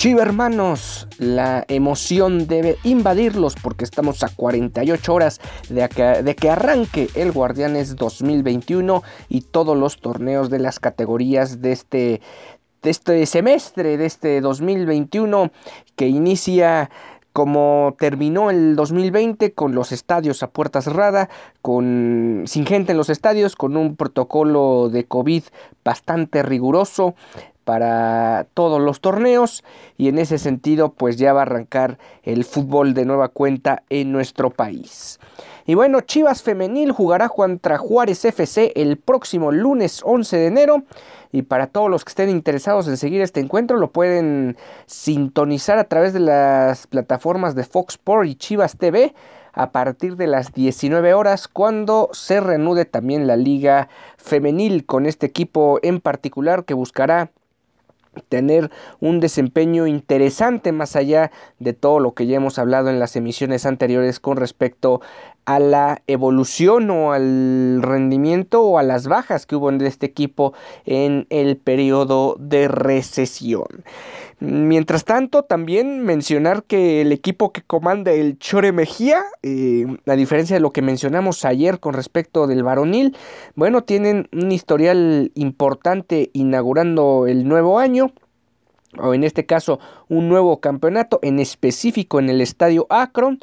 Chiva hermanos, la emoción debe invadirlos porque estamos a 48 horas de que, de que, arranque el Guardianes 2021 y todos los torneos de las categorías de este, de este semestre, de este 2021 que inicia como terminó el 2020 con los estadios a puerta cerrada, con sin gente en los estadios, con un protocolo de COVID bastante riguroso, para todos los torneos y en ese sentido pues ya va a arrancar el fútbol de nueva cuenta en nuestro país. Y bueno, Chivas Femenil jugará contra Juárez FC el próximo lunes 11 de enero. Y para todos los que estén interesados en seguir este encuentro, lo pueden sintonizar a través de las plataformas de Fox Sport y Chivas TV a partir de las 19 horas cuando se reanude también la liga femenil con este equipo en particular que buscará tener un desempeño interesante más allá de todo lo que ya hemos hablado en las emisiones anteriores con respecto a la evolución o al rendimiento o a las bajas que hubo en este equipo en el periodo de recesión. Mientras tanto, también mencionar que el equipo que comanda el Chore Mejía, eh, a diferencia de lo que mencionamos ayer con respecto del varonil, bueno, tienen un historial importante inaugurando el nuevo año o en este caso un nuevo campeonato en específico en el estadio Akron.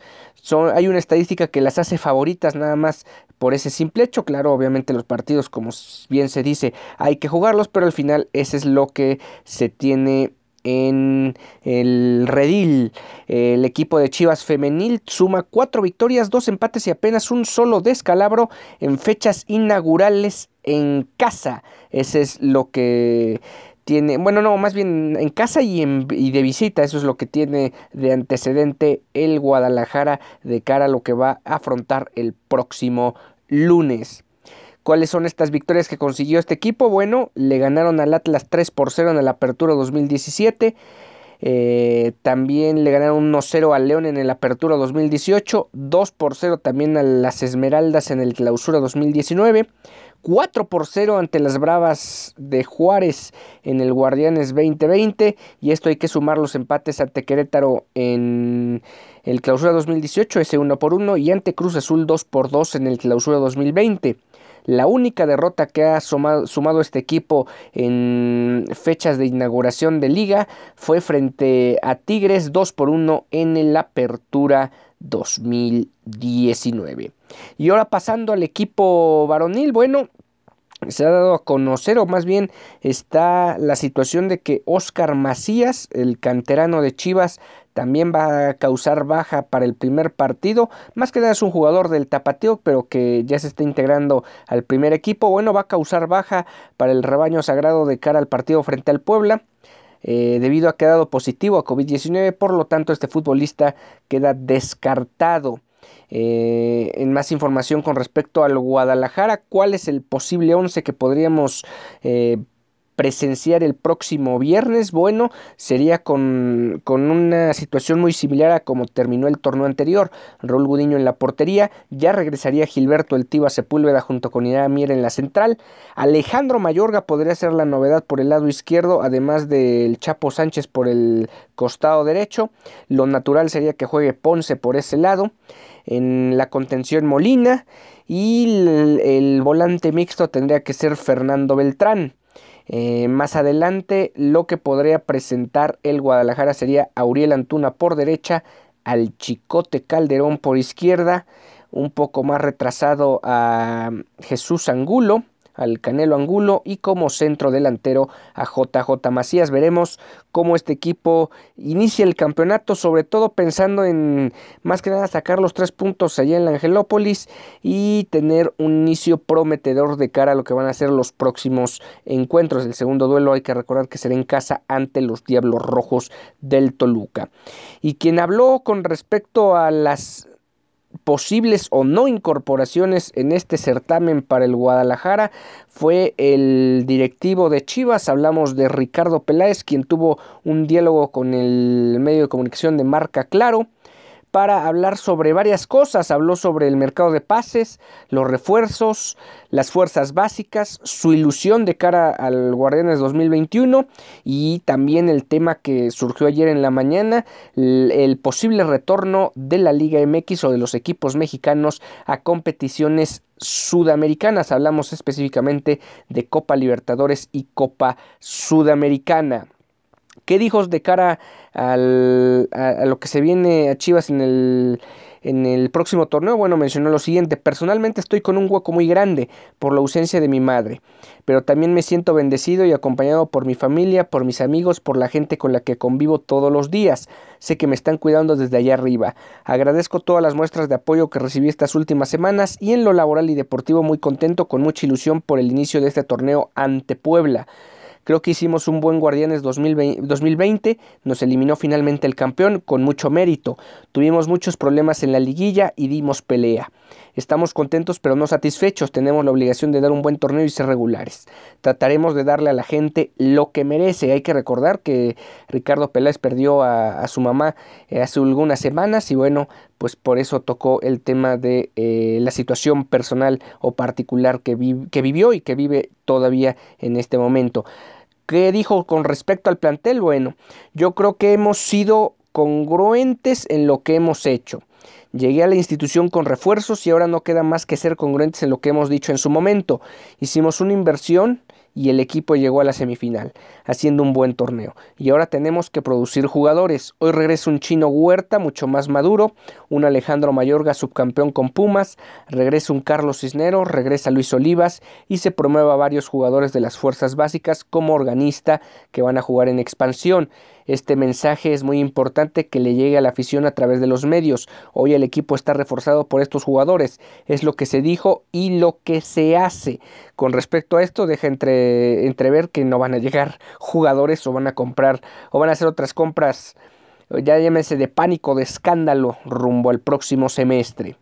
Hay una estadística que las hace favoritas nada más por ese simple hecho. Claro, obviamente los partidos, como bien se dice, hay que jugarlos, pero al final ese es lo que se tiene en el redil. El equipo de Chivas femenil suma cuatro victorias, dos empates y apenas un solo descalabro en fechas inaugurales en casa. Ese es lo que tiene, bueno, no, más bien en casa y, en, y de visita, eso es lo que tiene de antecedente el Guadalajara de cara a lo que va a afrontar el próximo lunes. ¿Cuáles son estas victorias que consiguió este equipo? Bueno, le ganaron al Atlas 3 por 0 en la Apertura 2017. Eh, también le ganaron 1-0 al León en el Apertura 2018. 2 por 0 también a las Esmeraldas en el Clausura 2019. 4 por 0 ante las Bravas de Juárez en el Guardianes 2020 y esto hay que sumar los empates ante Querétaro en el Clausura 2018, ese 1 por 1 y ante Cruz Azul 2 por 2 en el Clausura 2020. La única derrota que ha sumado, este equipo en fechas de inauguración de liga fue frente a Tigres 2 por 1 en la Apertura 2019. Y ahora pasando al equipo varonil, bueno, se ha dado a conocer, o más bien está la situación de que Oscar Macías, el canterano de Chivas, también va a causar baja para el primer partido. Más que nada es un jugador del tapateo, pero que ya se está integrando al primer equipo. Bueno, va a causar baja para el rebaño sagrado de cara al partido frente al Puebla. Eh, debido a que ha dado positivo a COVID-19, por lo tanto este futbolista queda descartado. Eh, en más información con respecto al Guadalajara, cuál es el posible 11 que podríamos eh, presenciar el próximo viernes, bueno, sería con, con, una situación muy similar a como terminó el torneo anterior. Raúl Gudiño en la portería, ya regresaría Gilberto El Tiva Sepúlveda junto con Ira Mier en la central. Alejandro Mayorga podría ser la novedad por el lado izquierdo, además del Chapo Sánchez por el costado derecho. Lo natural sería que juegue Ponce por ese lado. En la contención Molina y el volante mixto tendría que ser Fernando Beltrán. Eh, más adelante lo que podría presentar el Guadalajara sería Auriel Antuna por derecha, al Chicote Calderón por izquierda, un poco más retrasado a Jesús Angulo al Canelo Angulo y como centro delantero a JJ Macías. Veremos cómo este equipo inicia el campeonato, sobre todo pensando en más que nada sacar los tres puntos allá en la Angelópolis y tener un inicio prometedor de cara a lo que van a ser los próximos encuentros. El segundo duelo hay que recordar que será en casa ante los Diablos Rojos del Toluca. Y quien habló con respecto a las posibles o no incorporaciones en este certamen para el Guadalajara fue el directivo de Chivas, hablamos de Ricardo Peláez, quien tuvo un diálogo con el medio de comunicación de marca Claro para hablar sobre varias cosas. Habló sobre el mercado de pases, los refuerzos, las fuerzas básicas, su ilusión de cara al Guardianes 2021 y también el tema que surgió ayer en la mañana, el, posible retorno de la Liga MX o de los equipos mexicanos a competiciones sudamericanas. Hablamos específicamente de Copa Libertadores y Copa Sudamericana. ¿Qué dijo de cara a, lo que se viene a Chivas en el, en el próximo torneo? Bueno, mencionó lo siguiente, personalmente estoy con un hueco muy grande por la ausencia de mi madre, pero también me siento bendecido y acompañado por mi familia, por mis amigos, por la gente con la que convivo todos los días. Sé que me están cuidando desde allá arriba. Agradezco todas las muestras de apoyo que recibí estas últimas semanas y en lo laboral y deportivo muy contento con mucha ilusión por el inicio de este torneo ante Puebla. Creo que hicimos un buen Guardianes 2020, nos eliminó finalmente el campeón con mucho mérito. Tuvimos muchos problemas en la liguilla y dimos pelea. Estamos contentos pero no satisfechos, tenemos la obligación de dar un buen torneo y ser regulares. Trataremos de darle a la gente lo que merece. Hay que recordar que Ricardo Peláez perdió a, su mamá eh, hace algunas semanas y bueno, pues por eso tocó el tema de eh, la situación personal o particular que, que vivió y que vive todavía en este momento. ¿Qué dijo con respecto al plantel? Bueno, yo creo que hemos sido congruentes en lo que hemos hecho. Llegué a la institución con refuerzos y ahora no queda más que ser congruentes en lo que hemos dicho en su momento. Hicimos una inversión y el equipo llegó a la semifinal, haciendo un buen torneo. Y ahora tenemos que producir jugadores. Hoy regresa un chino Huerta, mucho más maduro, un Alejandro Mayorga, subcampeón con Pumas, regresa un Carlos Cisneros, regresa Luis Olivas y se promueve a varios jugadores de las fuerzas básicas como organista que van a jugar en expansión. Este mensaje es muy importante que le llegue a la afición a través de los medios. Hoy el equipo está reforzado por estos jugadores. Es lo que se dijo y lo que se hace. Con respecto a esto, deja entre, entrever que no van a llegar jugadores o van a comprar o van a hacer otras compras, ya llámese de pánico, de escándalo, rumbo al próximo semestre.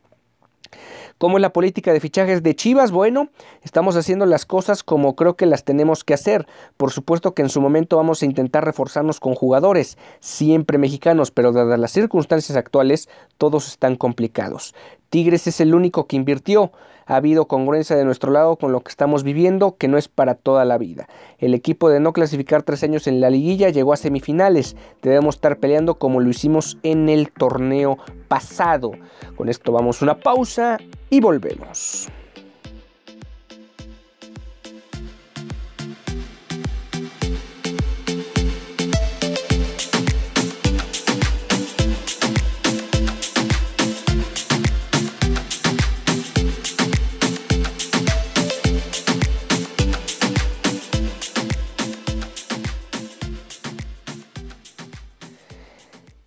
¿Cómo es la política de fichajes de Chivas? Bueno, estamos haciendo las cosas como creo que las tenemos que hacer. Por supuesto que en su momento vamos a intentar reforzarnos con jugadores, siempre mexicanos, pero dadas las circunstancias actuales, todos están complicados. Tigres es el único que invirtió. Ha habido congruencia de nuestro lado con lo que estamos viviendo, que no es para toda la vida. El equipo de no clasificar tres años en la liguilla llegó a semifinales. Debemos estar peleando como lo hicimos en el torneo pasado. Con esto vamos a una pausa y volvemos.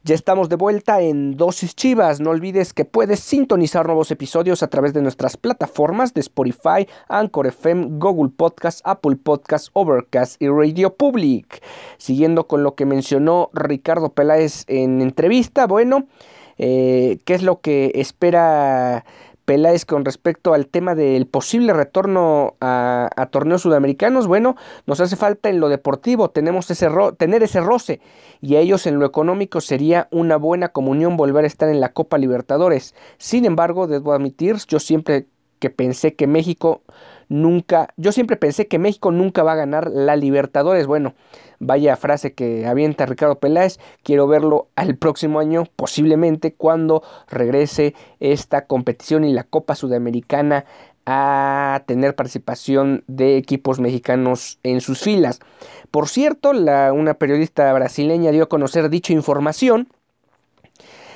Ya estamos de vuelta en Dosis Chivas. No olvides que puedes sintonizar nuevos episodios a través de nuestras plataformas de Spotify, Anchor FM, Google Podcast, Apple Podcast, Overcast y Radio Public. Siguiendo con lo que mencionó Ricardo Peláez en entrevista, bueno, eh, ¿qué es lo que espera Peláez con respecto al tema del posible retorno a, torneos sudamericanos, bueno, nos hace falta en lo deportivo, tenemos ese tener ese roce y a ellos en lo económico sería una buena comunión volver a estar en la Copa Libertadores. Sin embargo, debo admitir, yo siempre que pensé que México nunca, yo siempre pensé que México nunca va a ganar la Libertadores. Bueno, vaya frase que avienta Ricardo Peláez, quiero verlo al próximo año, posiblemente cuando regrese esta competición y la Copa Sudamericana a tener participación de equipos mexicanos en sus filas. Por cierto, la, una periodista brasileña dio a conocer dicha información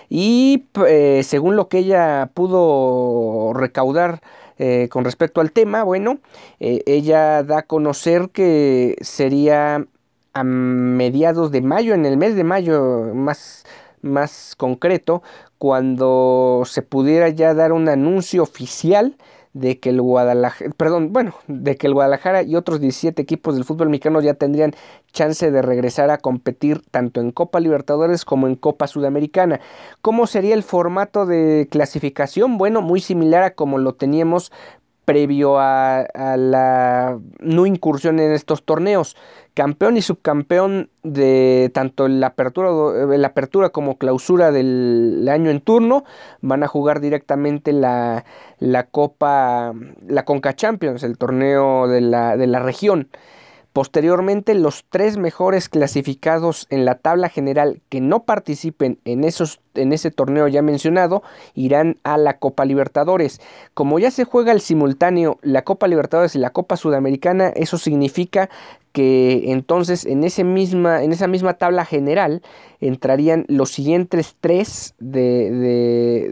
y eh, según lo que ella pudo recaudar eh, con respecto al tema, bueno, eh, ella da a conocer que sería a mediados de mayo, en el mes de mayo más, más concreto, cuando se pudiera ya dar un anuncio oficial de que el Guadalajara, perdón, bueno, de que el Guadalajara y otros 17 equipos del fútbol mexicano ya tendrían chance de regresar a competir tanto en Copa Libertadores como en Copa Sudamericana. ¿Cómo sería el formato de clasificación? Bueno, muy similar a como lo teníamos previo a, la no incursión en estos torneos. Campeón y subcampeón de tanto la apertura, la apertura como clausura del año en turno van a jugar directamente la, la Copa, la Conca Champions, el torneo de la, de la región. Posteriormente, los tres mejores clasificados en la tabla general que no participen en, esos, en ese torneo ya mencionado irán a la Copa Libertadores. Como ya se juega al simultáneo la Copa Libertadores y la Copa Sudamericana, eso significa que entonces en, ese misma, en esa misma tabla general entrarían los siguientes tres de,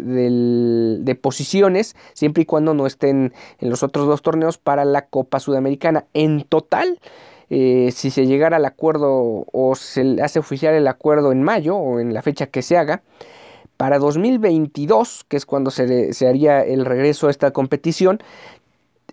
de, posiciones, siempre y cuando no estén en los otros dos torneos para la Copa Sudamericana. En total, eh, si se llegara al acuerdo o se hace oficial el acuerdo en mayo o en la fecha que se haga, para 2022, que es cuando se, haría el regreso a esta competición,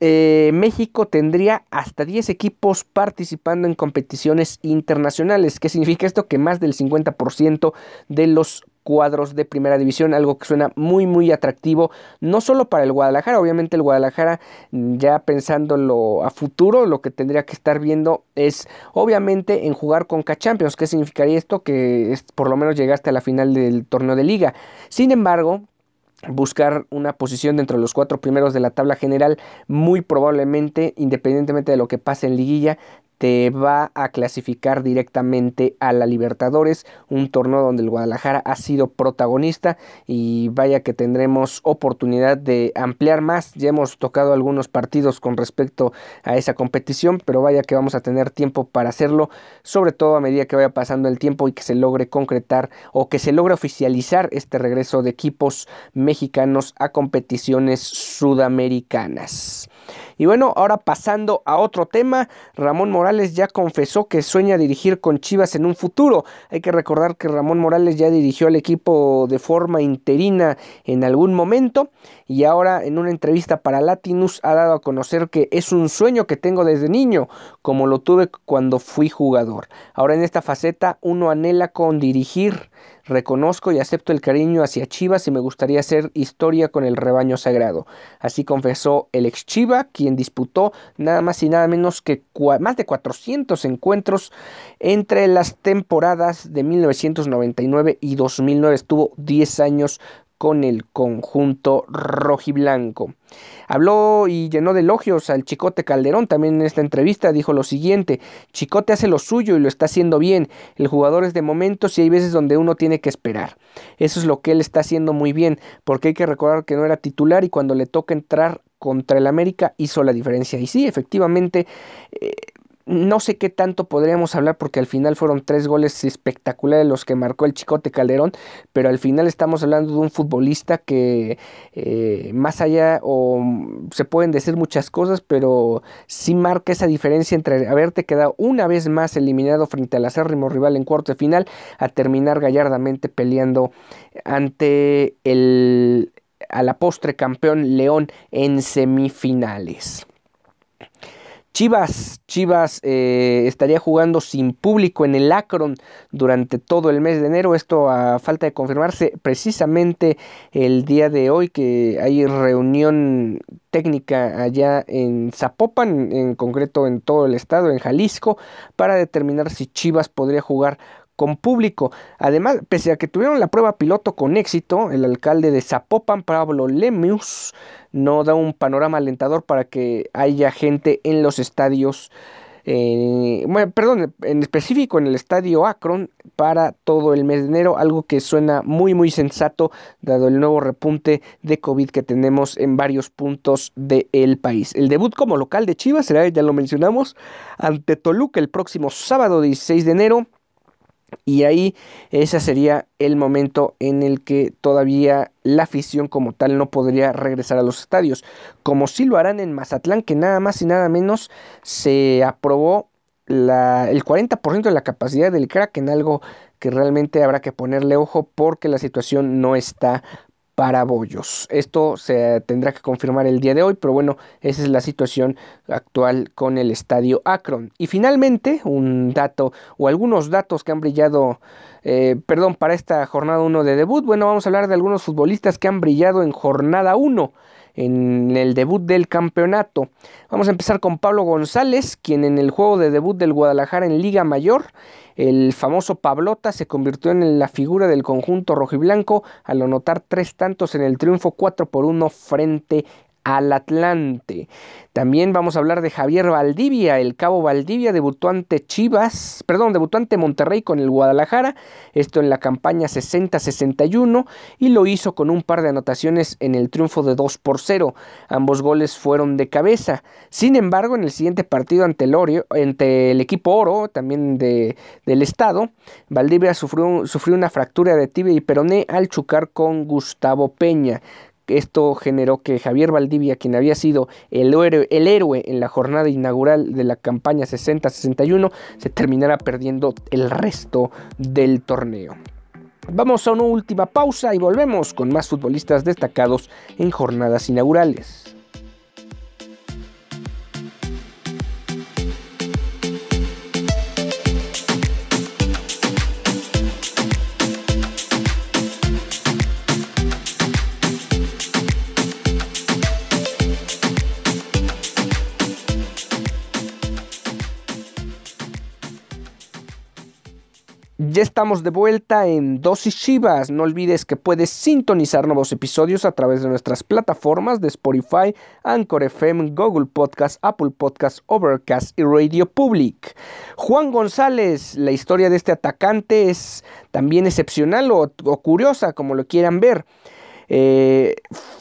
eh, México tendría hasta 10 equipos participando en competiciones internacionales. ¿Qué significa esto? Que más del 50% de los cuadros de primera división, algo que suena muy muy atractivo, no solo para el Guadalajara, obviamente el Guadalajara ya pensándolo a futuro, lo que tendría que estar viendo es obviamente en jugar con K-Champions, ¿qué significaría esto? Que es, por lo menos llegaste a la final del torneo de liga. Sin embargo, buscar una posición dentro de los cuatro primeros de la tabla general, muy probablemente, independientemente de lo que pase en liguilla, te va a clasificar directamente a la Libertadores, un torneo donde el Guadalajara ha sido protagonista y vaya que tendremos oportunidad de ampliar más. Ya hemos tocado algunos partidos con respecto a esa competición, pero vaya que vamos a tener tiempo para hacerlo, sobre todo a medida que vaya pasando el tiempo y que se logre concretar o que se logre oficializar este regreso de equipos mexicanos a competiciones sudamericanas. Y bueno, ahora pasando a otro tema, Ramón Morales ya confesó que sueña dirigir con Chivas en un futuro. Hay que recordar que Ramón Morales ya dirigió al equipo de forma interina en algún momento y ahora en una entrevista para Latinus ha dado a conocer que es un sueño que tengo desde niño, como lo tuve cuando fui jugador. Ahora en esta faceta uno anhela con dirigir Reconozco y acepto el cariño hacia Chivas y me gustaría hacer historia con el rebaño sagrado. Así confesó el ex Chiva, quien disputó nada más y nada menos que más de 400 encuentros entre las temporadas de 1999 y 2009. Estuvo 10 años con el conjunto rojiblanco. Habló y llenó de elogios al Chicote Calderón también en esta entrevista. Dijo lo siguiente: Chicote hace lo suyo y lo está haciendo bien. El jugador es de momentos y hay veces donde uno tiene que esperar. Eso es lo que él está haciendo muy bien, porque hay que recordar que no era titular y cuando le toca entrar contra el América hizo la diferencia. Y sí, efectivamente, eh, no sé qué tanto podríamos hablar porque al final fueron tres goles espectaculares los que marcó el Chicote Calderón, pero al final estamos hablando de un futbolista que eh, más allá o se pueden decir muchas cosas, pero sí marca esa diferencia entre haberte quedado una vez más eliminado frente al acérrimo rival en cuarto de final a terminar gallardamente peleando ante el a la postre campeón León en semifinales. Chivas, Chivas eh, estaría jugando sin público en el Akron durante todo el mes de enero. Esto a falta de confirmarse precisamente el día de hoy que hay reunión técnica allá en Zapopan, en concreto en todo el estado, en Jalisco, para determinar si Chivas podría jugar con público. Además, pese a que tuvieron la prueba piloto con éxito, el alcalde de Zapopan, Pablo Lemius, no da un panorama alentador para que haya gente en los estadios. Eh, bueno, perdón, en específico en el estadio Akron para todo el mes de enero, algo que suena muy muy sensato dado el nuevo repunte de COVID que tenemos en varios puntos del país. El debut como local de Chivas será, ya lo mencionamos, ante Toluca el próximo sábado 16 de enero Y ahí ese sería el momento en el que todavía la afición como tal no podría regresar a los estadios. Como si lo harán en Mazatlán, que nada más y nada menos se aprobó la, el 40% de la capacidad del crack en algo que realmente habrá que ponerle ojo porque la situación no está para Bollos. Esto se tendrá que confirmar el día de hoy, pero bueno, esa es la situación actual con el estadio Akron. Y finalmente, un dato o algunos datos que han brillado, eh, perdón, para esta jornada 1 de debut. Bueno, vamos a hablar de algunos futbolistas que han brillado en jornada 1 en el debut del campeonato. Vamos a empezar con Pablo González, quien en el juego de debut del Guadalajara en Liga Mayor, el famoso Pablota se convirtió en la figura del conjunto rojiblanco al anotar tres tantos en el triunfo 4 por 1 frente al Atlante. También vamos a hablar de Javier Valdivia. El cabo Valdivia debutó ante Chivas, perdón, debutó ante Monterrey con el Guadalajara. Esto en la campaña 60-61 y lo hizo con un par de anotaciones en el triunfo de 2 por 0. Ambos goles fueron de cabeza. Sin embargo, en el siguiente partido ante el, el equipo Oro, también de, del Estado, Valdivia sufrió, sufrió una fractura de tibia y peroné al chocar con Gustavo Peña. Esto generó que Javier Valdivia, quien había sido el héroe, en la jornada inaugural de la campaña 60-61, se terminara perdiendo el resto del torneo. Vamos a una última pausa y volvemos con más futbolistas destacados en jornadas inaugurales. Ya estamos de vuelta en Dosis Chivas. No olvides que puedes sintonizar nuevos episodios a través de nuestras plataformas de Spotify, Anchor FM, Google Podcast, Apple Podcast, Overcast y Radio Public. Juan González, la historia de este atacante es también excepcional o, o curiosa, como lo quieran ver. Eh,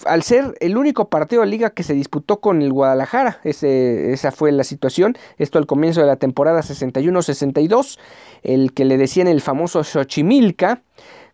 al ser el único partido de liga que se disputó con el Guadalajara, esa fue la situación, esto al comienzo de la temporada 61-62, el que le decían el famoso Xochimilca,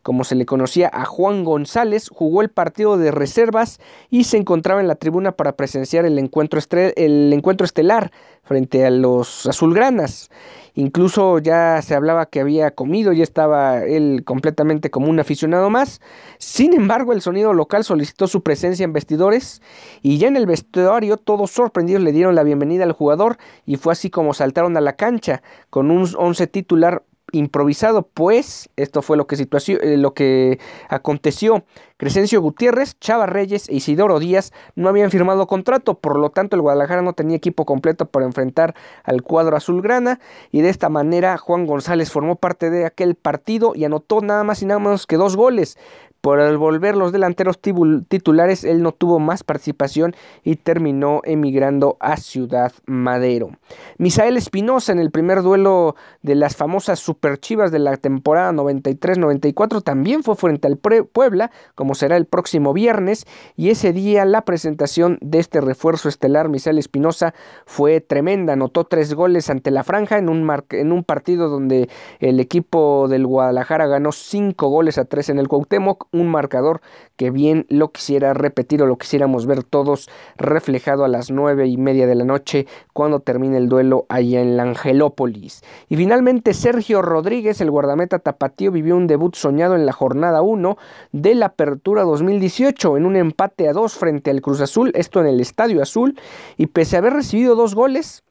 como se le conocía a Juan González, jugó el partido de reservas y se encontraba en la tribuna para presenciar el encuentro, el encuentro estelar frente a los azulgranas. Incluso ya se hablaba que había comido, ya estaba él completamente como un aficionado más. Sin embargo, el sonido local solicitó su presencia en vestidores y ya en el vestuario todos sorprendidos le dieron la bienvenida al jugador y fue así como saltaron a la cancha con un once titular improvisado, pues esto fue lo que, eh, lo que aconteció. Crescencio Gutiérrez, Chava Reyes e Isidoro Díaz no habían firmado contrato, por lo tanto el Guadalajara no tenía equipo completo para enfrentar al cuadro azulgrana y de esta manera Juan González formó parte de aquel partido y anotó nada más y nada menos que dos goles, por el volver los delanteros titulares, él no tuvo más participación y terminó emigrando a Ciudad Madero. Misael Espinosa en el primer duelo de las famosas superchivas de la temporada 93-94 también fue frente al Puebla, como será el próximo viernes, y ese día la presentación de este refuerzo estelar, Misael Espinosa, fue tremenda, anotó tres goles ante la franja en un, en un partido donde el equipo del Guadalajara ganó cinco goles a tres en el Cuauhtémoc, un marcador que bien lo quisiera repetir o lo quisiéramos ver todos reflejado a las nueve y media de la noche cuando termine el duelo allá en la Angelópolis. Y finalmente Sergio Rodríguez, el guardameta tapatío, vivió un debut soñado en la jornada 1 de la Apertura 2018 en un empate a dos frente al Cruz Azul, esto en el Estadio Azul, y pese a haber recibido dos goles,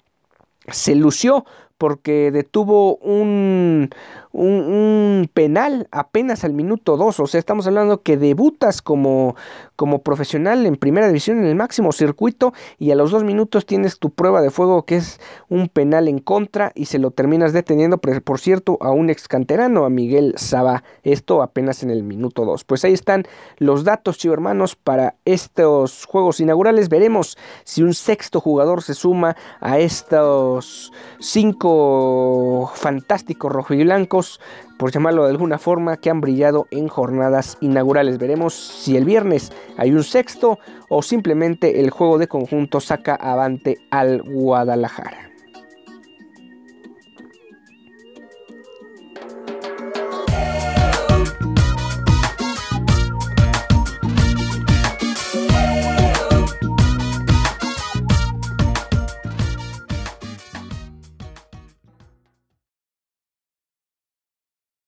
se lució porque detuvo un, un, penal apenas al minuto 2. O sea, estamos hablando que debutas como, como profesional en primera división en el máximo circuito y a los dos minutos tienes tu prueba de fuego que es un penal en contra y se lo terminas deteniendo, por cierto, a un ex canterano, a Miguel Saba. Esto apenas en el minuto 2. Pues ahí están los datos, chivo hermanos, para estos juegos inaugurales. Veremos si un sexto jugador se suma a estos cinco fantásticos rojiblancos por llamarlo de alguna forma, que han brillado en jornadas inaugurales. Veremos si el viernes hay un sexto o simplemente el juego de conjunto saca avante al Guadalajara.